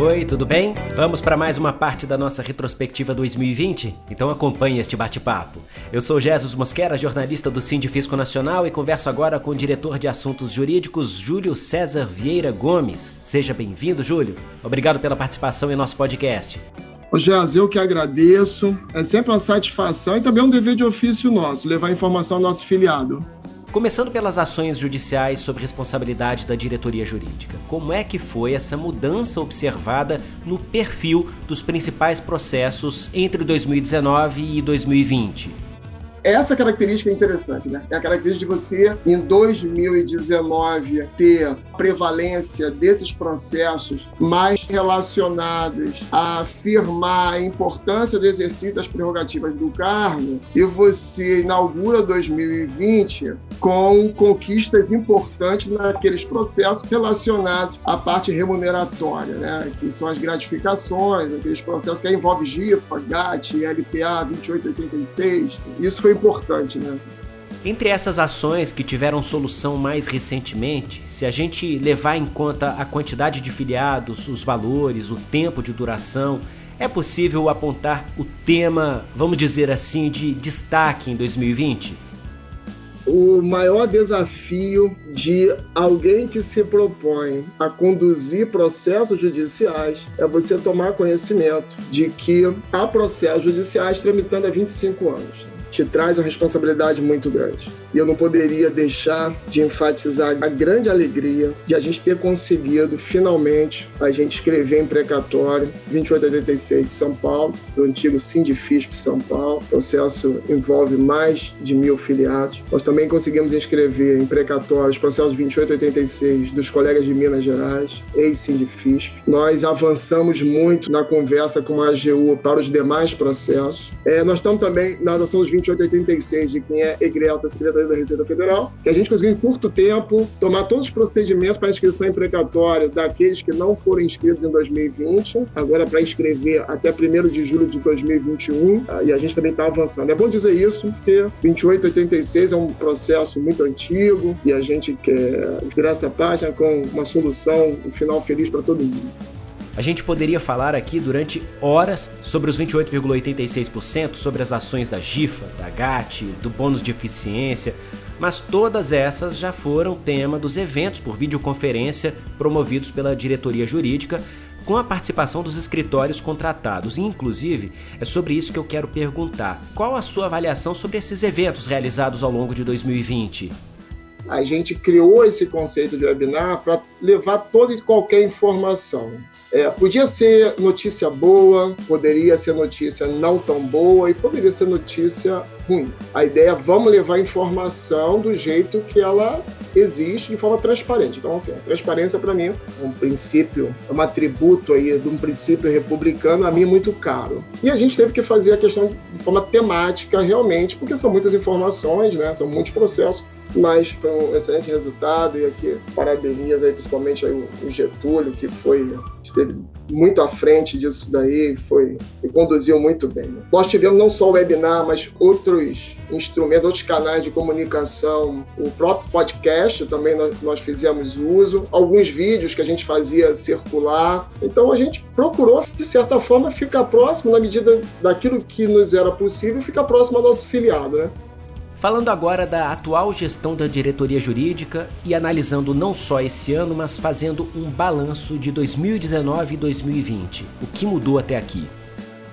Oi, tudo bem? Vamos para mais uma parte da nossa retrospectiva 2020? Então acompanhe este bate-papo. Eu sou Jesus Mosquera, jornalista do Sindifisco Nacional e converso agora com o diretor de assuntos jurídicos, Júlio César Vieira Gomes. Seja bem-vindo, Júlio. Obrigado pela participação em nosso podcast. Ô Geaz, eu que agradeço. É sempre uma satisfação e também um dever de ofício nosso, levar informação ao nosso filiado. Começando pelas ações judiciais sob responsabilidade da diretoria jurídica, como é que foi essa mudança observada no perfil dos principais processos entre 2019 e 2020? Essa característica é interessante, né? É a característica de você, em 2019, ter prevalência desses processos mais relacionados a afirmar a importância do exercício das prerrogativas do cargo, e você inaugura 2020 com conquistas importantes naqueles processos relacionados à parte remuneratória, né? Que são as gratificações, aqueles processos que envolvem GIFA, GAT, LPA 2886. Isso foi importante, né? Entre essas ações que tiveram solução mais recentemente, se a gente levar em conta a quantidade de filiados, os valores, o tempo de duração, é possível apontar o tema, vamos dizer assim, de destaque em 2020? O maior desafio de alguém que se propõe a conduzir processos judiciais é você tomar conhecimento de que há processos judiciais tramitando há 25 anos te traz uma responsabilidade muito grande. E eu não poderia deixar de enfatizar a grande alegria de a gente ter conseguido, finalmente, a gente escrever em precatório 2886 de São Paulo, do antigo Sindifisp São Paulo. O processo envolve mais de mil filiados. Nós também conseguimos inscrever em precatório os processos 2886 dos colegas de Minas Gerais, ex-Sindifisp. Nós avançamos muito na conversa com a AGU para os demais processos. É, nós estamos também na ação dos 2886 de quem é egreta da Secretaria da Receita Federal, que a gente conseguiu em curto tempo tomar todos os procedimentos para inscrição em precatório daqueles que não foram inscritos em 2020, agora para inscrever até 1 de julho de 2021, tá? e a gente também está avançando. É bom dizer isso, porque 2886 é um processo muito antigo e a gente quer virar essa página com uma solução, um final feliz para todo mundo. A gente poderia falar aqui durante horas sobre os 28,86%, sobre as ações da GIFA, da GAT, do bônus de eficiência, mas todas essas já foram tema dos eventos por videoconferência promovidos pela diretoria jurídica, com a participação dos escritórios contratados. Inclusive, é sobre isso que eu quero perguntar. Qual a sua avaliação sobre esses eventos realizados ao longo de 2020? A gente criou esse conceito de webinar para levar toda e qualquer informação. É, podia ser notícia boa, poderia ser notícia não tão boa e poderia ser notícia ruim. A ideia é vamos levar informação do jeito que ela existe de forma transparente. Então, assim, a transparência para mim é um princípio, é um atributo aí de um princípio republicano a mim muito caro. E a gente teve que fazer a questão de forma temática realmente, porque são muitas informações, né? São muitos processos mas foi um excelente resultado e aqui parabenizo aí principalmente aí o Getúlio que foi esteve muito à frente disso daí foi e conduziu muito bem. Nós tivemos não só o webinar, mas outros instrumentos, outros canais de comunicação, o próprio podcast também nós, nós fizemos uso, alguns vídeos que a gente fazia circular. Então a gente procurou de certa forma ficar próximo na medida daquilo que nos era possível, ficar próximo ao nosso filiado, né? Falando agora da atual gestão da diretoria jurídica e analisando não só esse ano, mas fazendo um balanço de 2019 e 2020. O que mudou até aqui?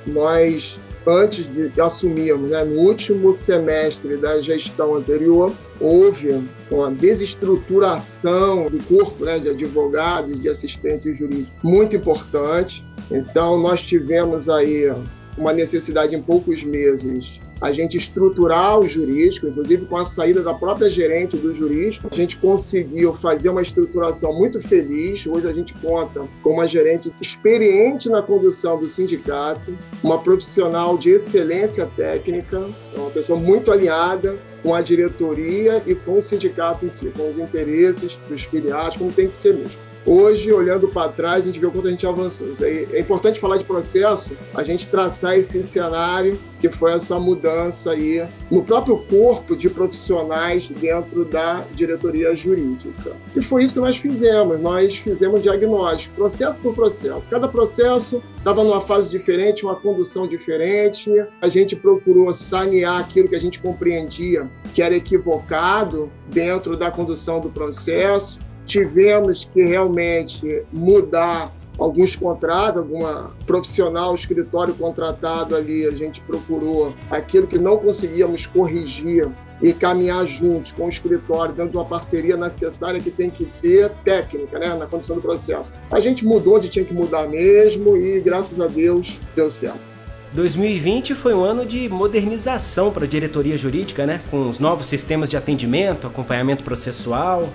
Nós, antes de assumirmos, né, no último semestre da gestão anterior, houve uma desestruturação do corpo né, de advogados, de assistentes jurídicos muito importante. Então, nós tivemos aí uma necessidade em poucos meses a gente estruturar o jurídico, inclusive com a saída da própria gerente do jurídico, a gente conseguiu fazer uma estruturação muito feliz. Hoje a gente conta com uma gerente experiente na condução do sindicato, uma profissional de excelência técnica, uma pessoa muito alinhada com a diretoria e com o sindicato em si, com os interesses dos filiados, como tem que ser mesmo. Hoje, olhando para trás, a gente vê o quanto a gente avançou. É importante falar de processo, a gente traçar esse cenário que foi essa mudança aí no próprio corpo de profissionais dentro da diretoria jurídica. E foi isso que nós fizemos. Nós fizemos diagnóstico, processo por processo. Cada processo estava numa fase diferente, uma condução diferente. A gente procurou sanear aquilo que a gente compreendia que era equivocado dentro da condução do processo tivemos que realmente mudar alguns contratos, alguma profissional, escritório contratado ali, a gente procurou aquilo que não conseguíamos corrigir e caminhar juntos com o escritório dentro de uma parceria necessária que tem que ter técnica, né, na condição do processo. A gente mudou onde tinha que mudar mesmo e graças a Deus deu certo. 2020 foi um ano de modernização para a diretoria jurídica, né? Com os novos sistemas de atendimento, acompanhamento processual.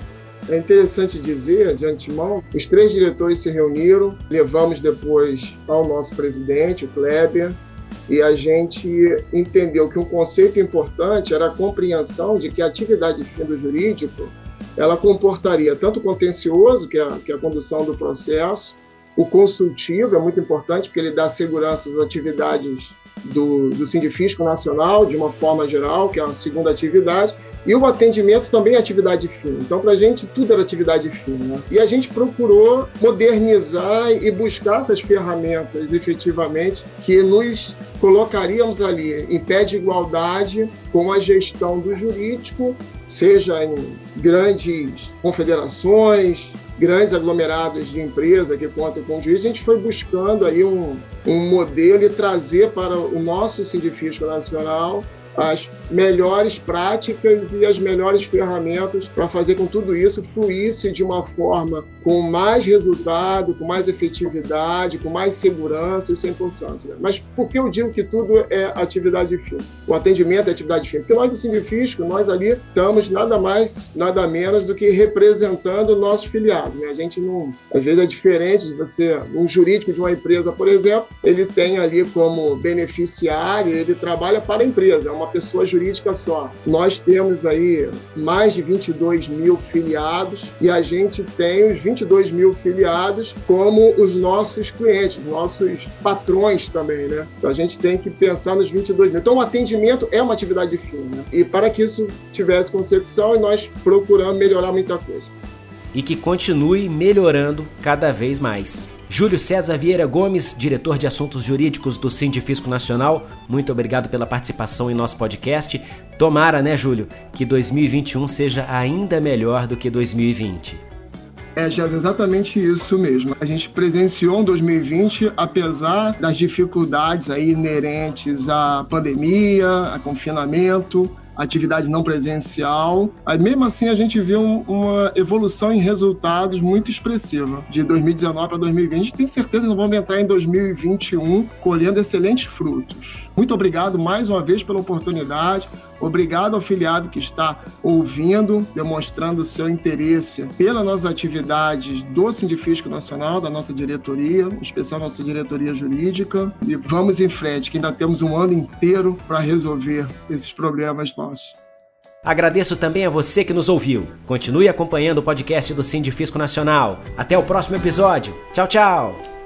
É interessante dizer, de antemão, os três diretores se reuniram, levamos depois ao nosso presidente, o Kleber, e a gente entendeu que um conceito importante era a compreensão de que a atividade fim do jurídico ela comportaria tanto o contencioso, que é, a, que é a condução do processo, o consultivo é muito importante, porque ele dá segurança às atividades do, do Sindifisco Nacional, de uma forma geral, que é a segunda atividade, e o atendimento também é atividade fina. Então, para a gente, tudo era atividade fina. Né? E a gente procurou modernizar e buscar essas ferramentas efetivamente que nos colocaríamos ali em pé de igualdade com a gestão do jurídico, seja em grandes confederações, grandes aglomerados de empresa que contam com juiz, a gente foi buscando aí um, um modelo e trazer para o nosso Sindifisco Nacional as melhores práticas e as melhores ferramentas para fazer com tudo isso fluísse de uma forma com mais resultado, com mais efetividade, com mais segurança, isso é importante. Né? Mas por que eu digo que tudo é atividade fim? O atendimento é atividade fim? Porque nós do Sindifisco, nós ali estamos nada mais, nada menos do que representando nossos filiados. Né? A gente não, às vezes é diferente de você, um jurídico de uma empresa, por exemplo, ele tem ali como beneficiário, ele trabalha para a empresa, é uma pessoa jurídica só. Nós temos aí mais de 22 mil filiados e a gente tem os 22 mil filiados como os nossos clientes, nossos patrões também, né? Então a gente tem que pensar nos 22 mil. Então o atendimento é uma atividade fina. Né? E para que isso tivesse consecução, nós procuramos melhorar muita coisa. E que continue melhorando cada vez mais. Júlio César Vieira Gomes, diretor de assuntos jurídicos do Sindifisco Nacional, muito obrigado pela participação em nosso podcast. Tomara, né, Júlio, que 2021 seja ainda melhor do que 2020. É, Jéssica, exatamente isso mesmo. A gente presenciou um 2020, apesar das dificuldades aí inerentes à pandemia, a confinamento, atividade não presencial. Aí, mesmo assim, a gente viu uma evolução em resultados muito expressiva. De 2019 para 2020, tem certeza que vamos entrar em 2021 colhendo excelentes frutos. Muito obrigado mais uma vez pela oportunidade. Obrigado ao filiado que está ouvindo, demonstrando seu interesse pelas nossas atividades do Sindifisco Nacional, da nossa diretoria, em especial nossa diretoria jurídica. E vamos em frente, que ainda temos um ano inteiro para resolver esses problemas nossos. Agradeço também a você que nos ouviu. Continue acompanhando o podcast do Sindifisco Nacional. Até o próximo episódio. Tchau, tchau!